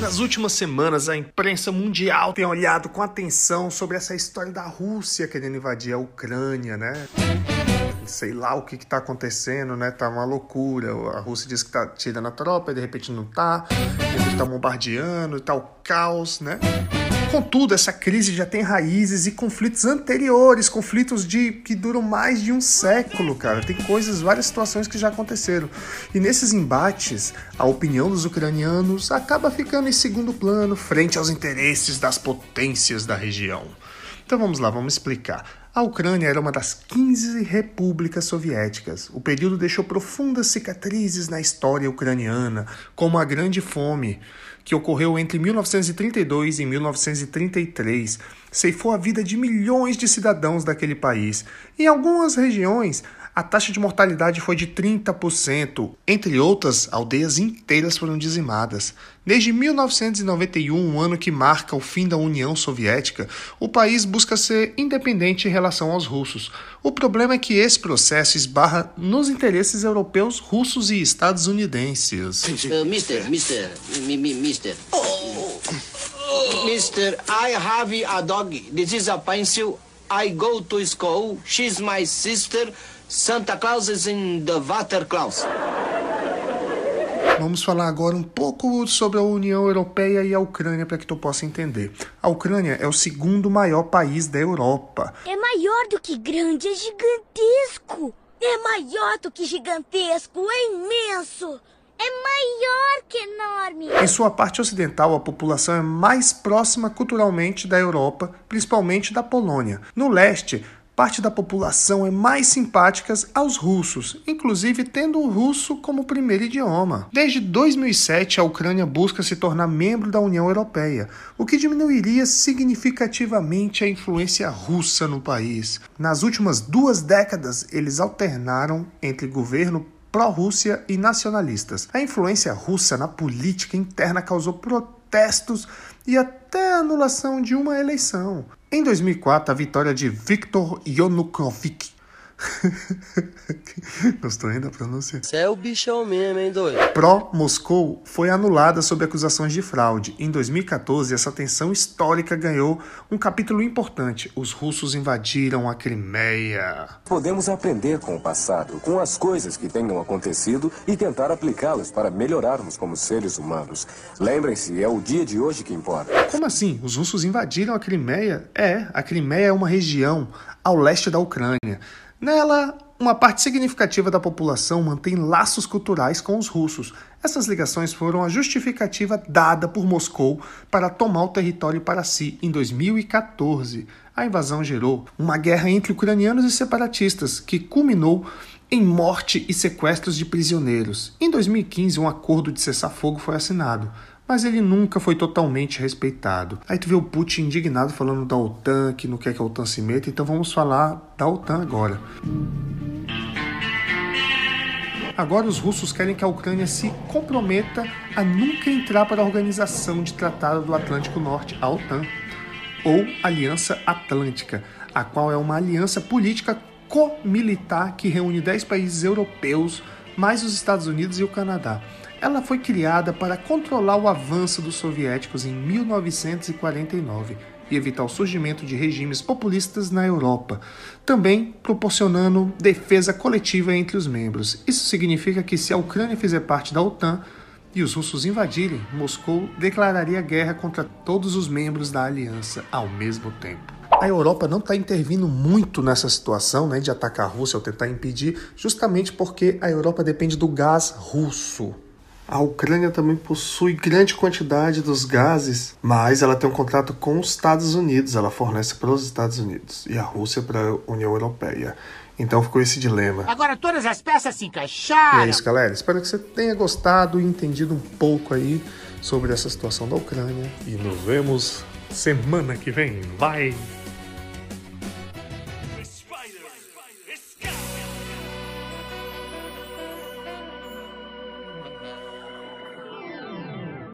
Nas últimas semanas, a imprensa mundial tem olhado com atenção sobre essa história da Rússia querendo invadir a Ucrânia, né? Sei lá o que, que tá acontecendo, né? Tá uma loucura. A Rússia diz que tá tirando a tropa e de repente não tá. De repente tá bombardeando tá caos, né? Contudo, essa crise já tem raízes e conflitos anteriores, conflitos de que duram mais de um século, cara. Tem coisas, várias situações que já aconteceram. E nesses embates, a opinião dos ucranianos acaba ficando em segundo plano frente aos interesses das potências da região. Então vamos lá, vamos explicar. A Ucrânia era uma das 15 repúblicas soviéticas. O período deixou profundas cicatrizes na história ucraniana, como a Grande Fome, que ocorreu entre 1932 e 1933, ceifou a vida de milhões de cidadãos daquele país. Em algumas regiões, a taxa de mortalidade foi de 30%. Entre outras, aldeias inteiras foram dizimadas. Desde 1991, um ano que marca o fim da União Soviética, o país busca ser independente em relação aos russos. O problema é que esse processo esbarra nos interesses europeus, russos e estadunidenses. Uh, mister, mister, mi, mi, mister. Oh. Mister, I have a dog. This is a pencil. I go to school. She's my sister. Santa Claus is in the Water Claus. Vamos falar agora um pouco sobre a União Europeia e a Ucrânia para que tu possa entender. A Ucrânia é o segundo maior país da Europa. É maior do que grande, é gigantesco. É maior do que gigantesco, é imenso. É maior que enorme. Em sua parte ocidental, a população é mais próxima culturalmente da Europa, principalmente da Polônia. No leste, parte da população é mais simpática aos russos, inclusive tendo o russo como primeiro idioma. Desde 2007, a Ucrânia busca se tornar membro da União Europeia, o que diminuiria significativamente a influência russa no país. Nas últimas duas décadas, eles alternaram entre governo pró-Rússia e nacionalistas. A influência russa na política interna causou protestos e até a anulação de uma eleição. Em 2004, a vitória de Viktor Yanukovych Gostou ainda da pronúncia? Você é o bichão mesmo, hein, doido? Pró-Moscou foi anulada sob acusações de fraude. Em 2014, essa tensão histórica ganhou um capítulo importante. Os russos invadiram a Crimeia. Podemos aprender com o passado, com as coisas que tenham acontecido e tentar aplicá-las para melhorarmos como seres humanos. Lembrem-se, é o dia de hoje que importa. Como assim? Os russos invadiram a Crimeia? É, a Crimeia é uma região ao leste da Ucrânia. Nela, uma parte significativa da população mantém laços culturais com os russos. Essas ligações foram a justificativa dada por Moscou para tomar o território para si em 2014. A invasão gerou uma guerra entre ucranianos e separatistas, que culminou em morte e sequestros de prisioneiros. Em 2015, um acordo de cessar-fogo foi assinado mas ele nunca foi totalmente respeitado. Aí tu vê o Putin indignado falando da OTAN, que não quer que a OTAN se meta, então vamos falar da OTAN agora. Agora os russos querem que a Ucrânia se comprometa a nunca entrar para a Organização de Tratado do Atlântico Norte, a OTAN, ou Aliança Atlântica, a qual é uma aliança política co-militar que reúne 10 países europeus, mais os Estados Unidos e o Canadá. Ela foi criada para controlar o avanço dos soviéticos em 1949 e evitar o surgimento de regimes populistas na Europa, também proporcionando defesa coletiva entre os membros. Isso significa que se a Ucrânia fizer parte da OTAN e os russos invadirem, Moscou declararia guerra contra todos os membros da aliança ao mesmo tempo. A Europa não está intervindo muito nessa situação né, de atacar a Rússia ou tentar impedir, justamente porque a Europa depende do gás russo. A Ucrânia também possui grande quantidade dos gases, mas ela tem um contrato com os Estados Unidos, ela fornece para os Estados Unidos e a Rússia para a União Europeia. Então ficou esse dilema. Agora todas as peças se encaixaram. E é isso, galera. Espero que você tenha gostado e entendido um pouco aí sobre essa situação da Ucrânia. E nos vemos semana que vem. Vai!